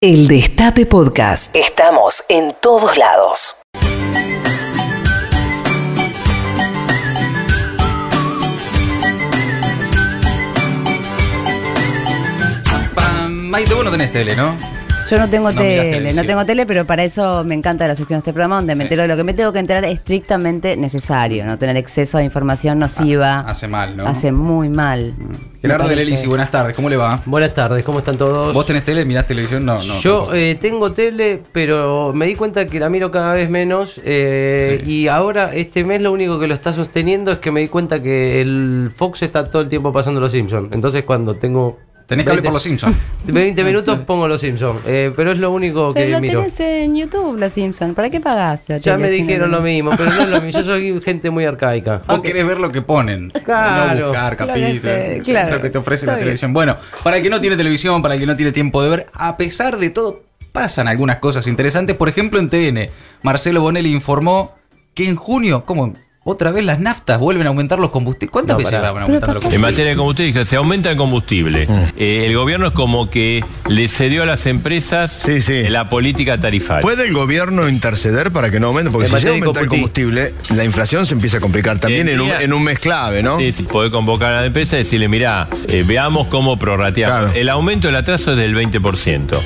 El Destape Podcast. Estamos en todos lados. Pam, Maite, vos no tenés tele, ¿no? Yo no tengo No tele, no tengo tele, pero para eso me encanta la sección de este programa donde me Sí. entero de lo que me tengo que enterar estrictamente necesario, no tener exceso de información nociva. Hace mal, ¿no? Hace muy mal. Gerardo Me de. Lelisi, buenas tardes, ¿cómo le va? Buenas tardes, ¿cómo están todos? ¿Vos tenés tele? ¿Mirás televisión? No, no. Yo eh, tengo tele, pero me di cuenta que la miro cada vez menos eh, Sí. y ahora este mes lo único que lo está sosteniendo es que me di cuenta que el Fox está todo el tiempo pasando los Simpsons. Entonces cuando tengo... Tenés que hablar por los Simpsons. 20 minutos pongo los Simpsons, eh, pero es lo único que Pero lo miro. tenés en YouTube, Los Simpsons. ¿Para qué pagás? la Ya tele me dijeron lo- mismo, pero no es lo mismo. Yo soy gente muy arcaica. Vos querés ver lo que ponen. Claro. No buscar capítulos. te- claro. Lo que te ofrece la bien. televisión. Bueno, para el que no tiene televisión, para el que no tiene tiempo de ver, a pesar de todo, pasan algunas cosas interesantes. Por ejemplo, en TN, Marcelo Bonelli informó que en junio, ¿cómo? Otra vez las naftas vuelven a aumentar los combustibles. ¿Cuántas No, veces van a aumentar los En combustibles? materia de combustible, se aumenta el combustible. Eh, el gobierno es como que le cedió a las empresas Sí, sí. la política tarifaria. ¿Puede el gobierno interceder para que no aumente? Porque En si llega a aumentar el combustible, la inflación se empieza a complicar también en un, Tendría- en un mes clave, ¿no? Sí, sí, poder convocar a la empresa y decirle, mirá, eh, veamos cómo prorrateamos. Claro. El aumento del atraso es del 20%.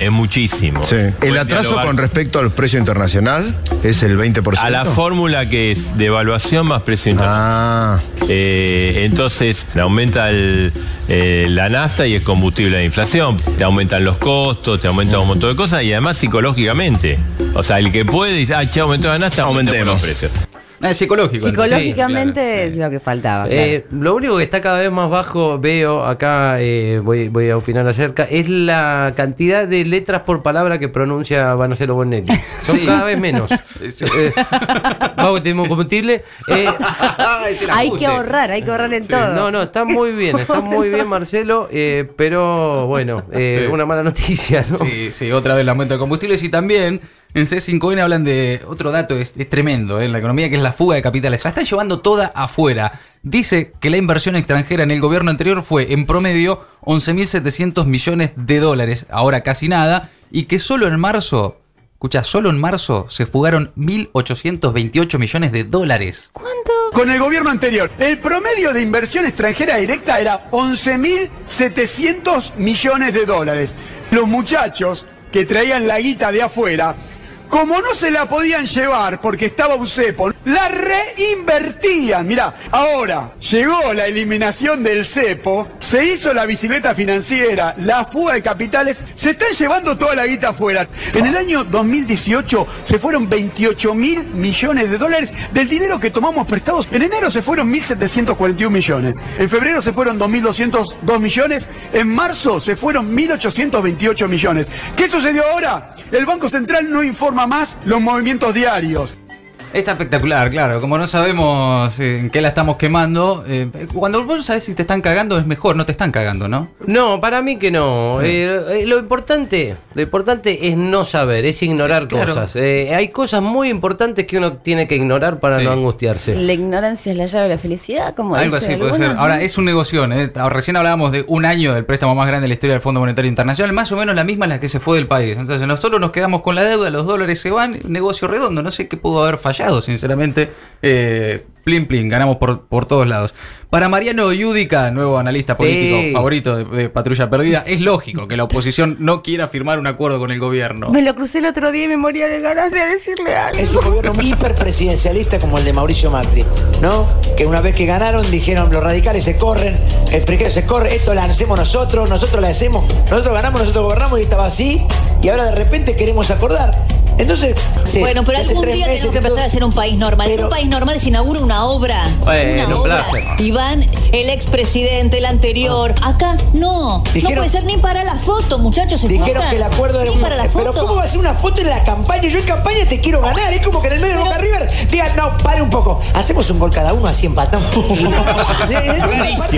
Es muchísimo. Sí. El atraso dialogar con respecto al precio internacional es el 20%. A la fórmula que es de evaluación más precio internacional. Ah, Eh, entonces aumenta el, eh, la nafta y el combustible de inflación. Te aumentan los costos, te aumentan un montón de cosas y además psicológicamente. O sea, el que puede dice, ah, che, aumentó la nafta, aumentemos Aumentemos. los precios. Ah, psicológico. Psicológicamente Sí, claro, es lo que faltaba. Eh, lo único que está cada vez más bajo, veo acá, eh, voy, voy a opinar acerca, es la cantidad de letras por palabra que pronuncia Vanacelo Bonelli. Son Sí. cada vez menos. Sí. Eh, vamos, tenemos combustible. Eh, hay que ahorrar, hay que ahorrar en todo. no, no, está muy bien, está muy bien Marcelo, eh, pero bueno, eh, Sí. una mala noticia, ¿no? Sí, sí, otra vez el aumento de combustibles y también en C5N hablan de otro dato, es, es tremendo eh, en la economía, que es la fuga de capitales. La están llevando toda afuera. Dice que la inversión extranjera en el gobierno anterior fue en promedio 11.700 millones de dólares, ahora casi nada, y que solo en marzo, escucha, solo en marzo se fugaron 1.828 millones de dólares. Con el gobierno anterior, el promedio de inversión extranjera directa era 11.700 millones de dólares. Los muchachos que traían la guita de afuera, como no se la podían llevar porque estaba un cepo, la reinvertían. Mirá, ahora llegó la eliminación del cepo, se hizo la bicicleta financiera, la fuga de capitales, se están llevando toda la guita afuera. En el año 2018 se fueron 28 mil millones de dólares del dinero que tomamos prestados. En enero se fueron 1.741 millones, en febrero se fueron 2.202 millones, en marzo se fueron 1.828 millones. ¿Qué sucedió ahora? El Banco Central no informa más los movimientos diarios. Está espectacular, claro. Como no sabemos eh, en qué la estamos quemando, eh, cuando vos sabés si te están cagando es mejor, no te están cagando, ¿no? No, para mí que no. Eh, eh, lo importante, lo importante es no saber, es ignorar Claro. cosas. Eh, hay cosas muy importantes que uno tiene que ignorar para Sí. no angustiarse. La ignorancia es la llave de la felicidad, como Algo dice así puede ser. Ahora, es un negocio, ¿eh? Recién hablábamos de un año del préstamo más grande de la historia del Fondo Monetario Internacional, más o menos la misma en la que se fue del país. Entonces, nosotros nos quedamos con la deuda, los dólares se van, negocio redondo. No sé qué pudo haber fallado, sinceramente. Eh, plin, plin, ganamos por, por todos lados. Para Mariano Yudica, nuevo analista político Sí. favorito de, de Patrulla Perdida, es lógico que la oposición no quiera firmar un acuerdo con el gobierno. Me lo crucé el otro día y me moría de ganas de decirle algo. Es un gobierno hiperpresidencialista como el de Mauricio Macri, ¿no? Que una vez que ganaron dijeron los radicales se corren, el precario se corre, esto lo hacemos nosotros, nosotros lo hacemos, nosotros ganamos, nosotros gobernamos y estaba así, y ahora de repente queremos acordar. Entonces, sí, Bueno, pero algún día meses tenemos que empezar a ser un país normal. En Pero- un país normal se inaugura una obra. Bueno, una un obra. Y van el expresidente, el anterior. Acá no. Dijeron- no puede ser ni para la foto, muchachos. ¿se Dijeron juntan? que el acuerdo era Ni un- para la Pero foto. ¿cómo va a ser una foto en la campaña? Yo en campaña te quiero ganar. Es como que en el medio de Pero- Boca River digan, no, pare un poco. Hacemos un gol cada uno, así empatamos. La Te foto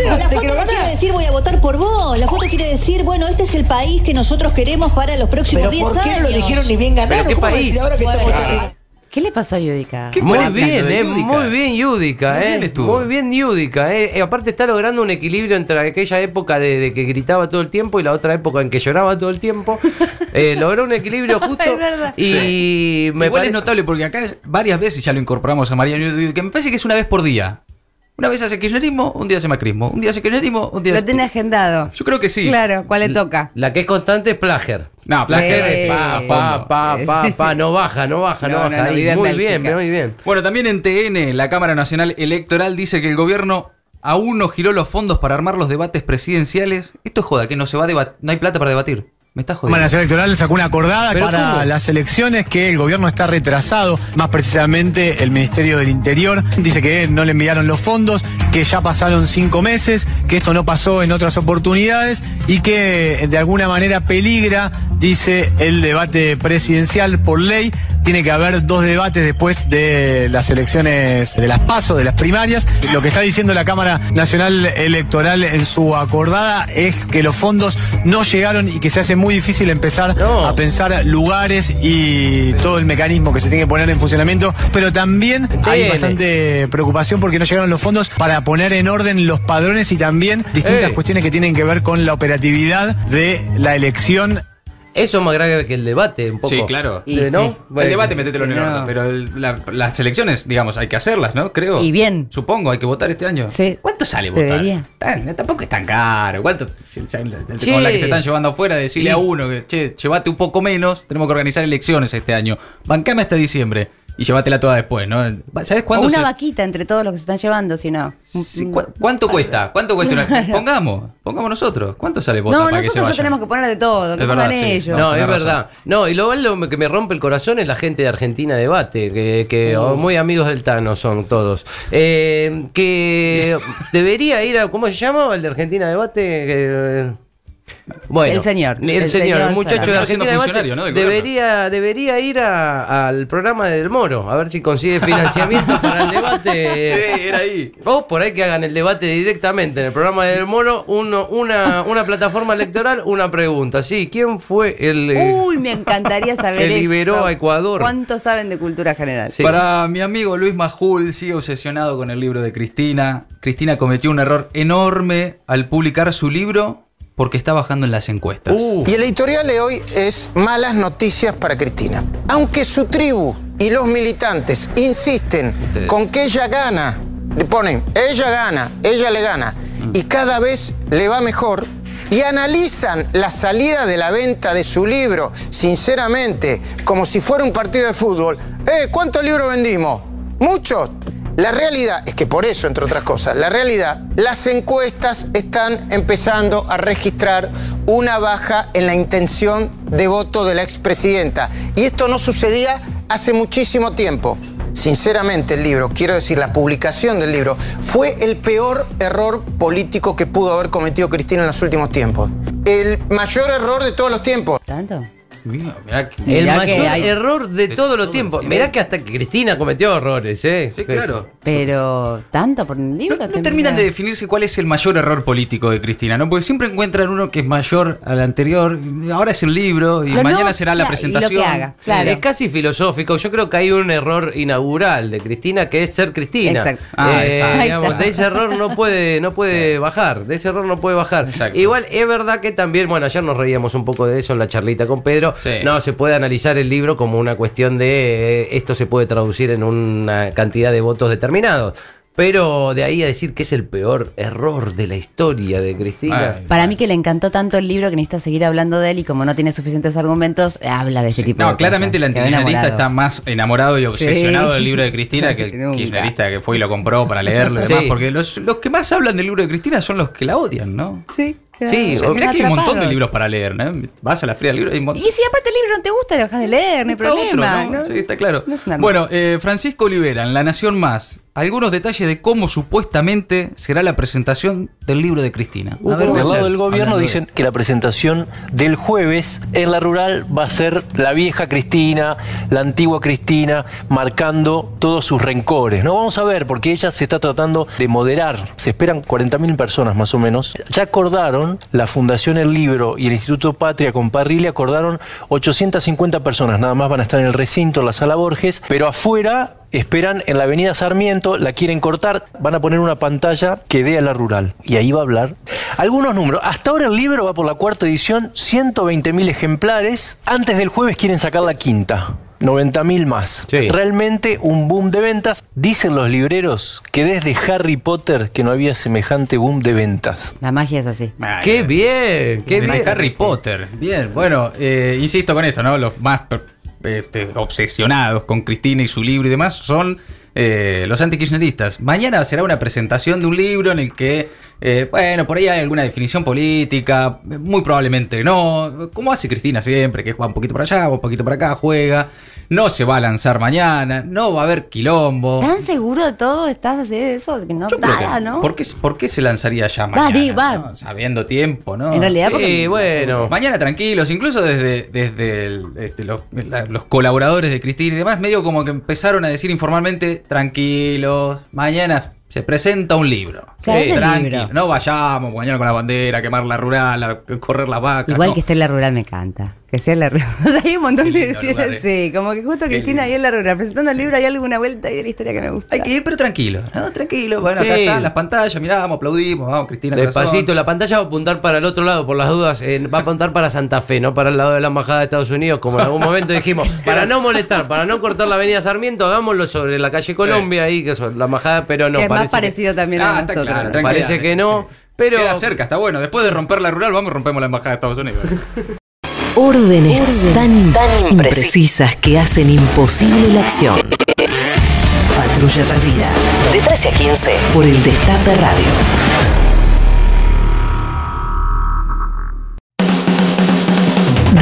quiero no quiere decir voy a votar por vos. La foto quiere decir, bueno, este es el país que nosotros queremos para los próximos Pero 10 ¿por qué años. no lo dijeron ni bien ganado? ¿Pero qué ¿Cómo va a país? decir ahora que Bueno. estamos- ¿Qué le pasó a Yudica? ¿Qué Muy bien, eh, Yudica. muy bien Yudica, Muy eh. bien estuvo. Muy bien Yudica, eh. Eh, Aparte está logrando un equilibrio entre aquella época de, de que gritaba todo el tiempo y la otra época en que lloraba todo el tiempo. Eh, logró un equilibrio justo. Es verdad. Y me Igual pare- es notable porque acá varias veces ya lo incorporamos a Mariano Yudica, que me parece que es una vez por día. Una vez hace kirchnerismo, un día hace macrismo. Un día hace kirchnerismo, un día Lo hace... tiene agendado. Yo creo que sí. Claro, ¿cuál le toca? La que es constante es Plager. No, Plager es pa, pa, pa, pa, pa, no baja, no baja, no, baja. no, muy Bélgica. bien, muy bien. Bueno, también en TN, la Cámara Nacional Electoral dice que el gobierno aún no giró los fondos para armar los debates presidenciales. Esto es joda, que no se va a debatir. No hay plata para debatir. Me está La jodiendo. Nacional Electoral sacó una acordada ¿Pero para cómo? las elecciones que el gobierno está retrasado, más precisamente el Ministerio del Interior dice que no le enviaron los fondos, que ya pasaron cinco meses, que esto no pasó en otras oportunidades y que de alguna manera peligra, dice el debate presidencial por ley. Tiene que haber dos debates después de las elecciones de las PASO, de las primarias. Lo que está diciendo la Cámara Nacional Electoral en su acordada es que los fondos no llegaron y que se hace muy difícil empezar No. a pensar lugares y todo el mecanismo que se tiene que poner en funcionamiento. Pero también hay bastante preocupación porque no llegaron los fondos para poner en orden los padrones y también distintas Ey. cuestiones que tienen que ver con la operatividad de la elección. Eso es más grave que el debate, un poco. Sí, claro. Y Eh, ¿no? sí. Bueno, el debate métetelo sí, en el no. orden, pero el- la- las elecciones, digamos, hay que hacerlas, ¿no? Creo. Y bien. Supongo, hay que votar este año. Sí. ¿Cuánto sale Se votar? debería. Tan- tampoco es tan caro. ¿Cuánto? Che. Con la que se están llevando afuera, decirle Y- a uno que, che, llévate un poco menos, tenemos que organizar elecciones este año. Bancame hasta diciembre y llévatela toda después, ¿no? ¿Sabes O cuándo una se- vaquita entre todos los que se están llevando, si no. Sí, ¿cu- ¿Cuánto cuesta? ¿Cuánto cuesta? una- Pongamos, pongamos nosotros. ¿Cuánto sale votar No, para que se nosotros ya vayan? tenemos que poner de todo, que Es verdad, sí. ellos. No, es razón. verdad. No, y lo, lo que me rompe el corazón es la gente de Argentina Debate, que, que oh, muy amigos del Tano son todos. Eh, que debería ir a. ¿Cómo se llama el de Argentina Debate? Eh, bueno, El señor. El, El señor, señor el muchacho de Está siendo Argentina funcionario, ¿no? debería, debería ir a- al programa de Del Moro, a ver si consigue financiamiento para el debate. Sí, era ahí. O por ahí que hagan el debate directamente en el programa de Del Moro, uno, una, una plataforma electoral, una pregunta. Sí, ¿quién fue el... eh, Uy, me encantaría saber Que eso. liberó a Ecuador. ¿Cuánto saben de cultura general? Sí. Para mi amigo Luis Majul, sigue obsesionado con el libro de Cristina. Cristina cometió un error enorme al publicar su libro porque está bajando en las encuestas. Uh, Y el editorial de hoy es malas noticias para Cristina. Aunque su tribu y los militantes insisten con que ella gana, ponen, ella gana, ella le gana, y cada vez le va mejor, y analizan la salida de la venta de su libro, sinceramente, como si fuera un partido de fútbol. Eh, ¿cuántos libros vendimos? ¿Muchos? La realidad es que por eso, entre otras cosas, la realidad, las encuestas están empezando a registrar una baja en la intención de voto de la expresidenta. Y esto no sucedía hace muchísimo tiempo. Sinceramente, el libro, quiero decir, la publicación del libro, fue el peor error político que pudo haber cometido Cristina en los últimos tiempos. El mayor error de todos los tiempos. ¿Tanto? Mira, mirá que- el mayor hay- error de, de todos todo los el tiempos. tiempo. Mirá que hasta que Cristina cometió errores, ¿eh? Sí, claro. Pero, ¿tanto por un libro? No, terminan de definirse cuál es el mayor error político de Cristina, ¿no? Porque siempre encuentran uno que es mayor al anterior. Ahora es el libro y mañana será la claro, y lo que presentación. haga, claro. Es casi filosófico. Yo creo que hay un error inaugural de Cristina que es ser Cristina. Exacto. Ah, Eh, exacto. digamos, de ese error no puede, no puede bajar. De ese error no puede bajar. Exacto. Igual es verdad que también, bueno, ayer nos reíamos un poco de eso en la charlita con Pedro. No se puede analizar el libro como una cuestión de eh, esto se puede traducir en una cantidad de votos determinados. Pero de ahí a decir que es el peor error de la historia de Cristina. Ay. Para mí que le encantó tanto el libro que necesita seguir hablando de él y como no tiene suficientes argumentos, habla de ese Sí, tipo de no, cosas. claramente el enamorado. está más enamorado y obsesionado Sí. del libro de Cristina que el kirchnerista que fue y lo compró para leerlo y Sí. demás. Porque los, los que más hablan del libro de Cristina son los que la odian, ¿no? Sí. Sí, O sea, mirá que hay un montón de libros para leer, ¿no? Vas a la fría del libro y hay un montón. Y si aparte el libro no te gusta, lo dejas de leer, no hay Busca otro, problema. ¿no? ¿no? Sí, está claro. No es una- bueno, eh, Francisco Olivera, en La Nación Más, algunos detalles de cómo supuestamente será la presentación del libro de Cristina. A ver, del lado gobierno dicen que la presentación del jueves en la rural va a ser la vieja Cristina, la antigua Cristina, marcando todos sus rencores. No vamos a ver, porque ella se está tratando de moderar. Se esperan 40.000 personas más o menos. Ya acordaron, la Fundación El Libro y el Instituto Patria con Parrilli acordaron 850 personas. Nada más van a estar en el recinto, en la sala Borges, pero afuera esperan en la avenida Sarmiento, la quieren cortar, van a poner una pantalla que dé a la rural. Y ahí va a hablar. Algunos números. Hasta ahora el libro va por la cuarta edición, 120.000 ejemplares. Antes del jueves quieren sacar la quinta. 90.000 más. Realmente un boom de ventas. Dicen los libreros que desde Harry Potter que no había semejante boom de ventas. La magia es así. ¡Qué bien! ¡Qué bien! Harry Potter. Bien, bueno, eh, insisto con esto, ¿no? Los más este, obsesionados con Cristina y su libro y demás son eh, los antikirchneristas. Mañana será una presentación de un libro en el que, eh, bueno, por ahí hay alguna definición política, muy probablemente no, como hace Cristina siempre, que juega un poquito para allá, un poquito para acá, juega. No se va a lanzar mañana, no va a haber quilombo. ¿Tan seguro de todo estás así de eso? Que no, Yo creo que nada, no. ¿no? ¿Por qué, por qué se lanzaría ya Va, mañana? di, va. ¿no? Sabiendo tiempo, ¿no? En realidad, porque- Sí, bueno. Mañana tranquilos, incluso desde, desde el- este, los, la- los colaboradores de Cristina y demás, medio como que empezaron a decir informalmente, tranquilos, mañana se presenta un libro. Claro, es el Tranquilo, libro. no vayamos mañana con la bandera, quemar la rural, correr las vacas. Igual no. que esté en la rural me encanta. Que sea en la. O sea, hay un montón de. lugar, eh. Sí, como que justo Cristina ahí en la rural presentando el libro, hay alguna vuelta y de la historia que me gusta. Hay que ir, pero tranquilo, ¿no? Tranquilo. Bueno, acá Sí. están las pantallas, miramos, aplaudimos, vamos, Cristina. Despacito, la pantalla va a apuntar para el otro lado, por las dudas, eh, va a apuntar para Santa Fe, no para el lado de la embajada de Estados Unidos, como en algún momento dijimos, para no molestar, para no cortar la avenida Sarmiento, hagámoslo sobre la calle Colombia, ahí, que es la embajada, pero no. que es más que- parecido también Ah, a está nosotros. claro. Parece que no, pero... Queda cerca, está bueno. Después de romper la rural, vamos rompemos la embajada de Estados Unidos. Órdenes tan, tan imprecisas que hacen imposible la acción. Patrulla Perdida. De 13 a 15 por el Destape Radio.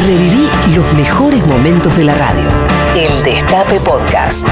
Reviví los mejores momentos de la radio. El Destape Podcast.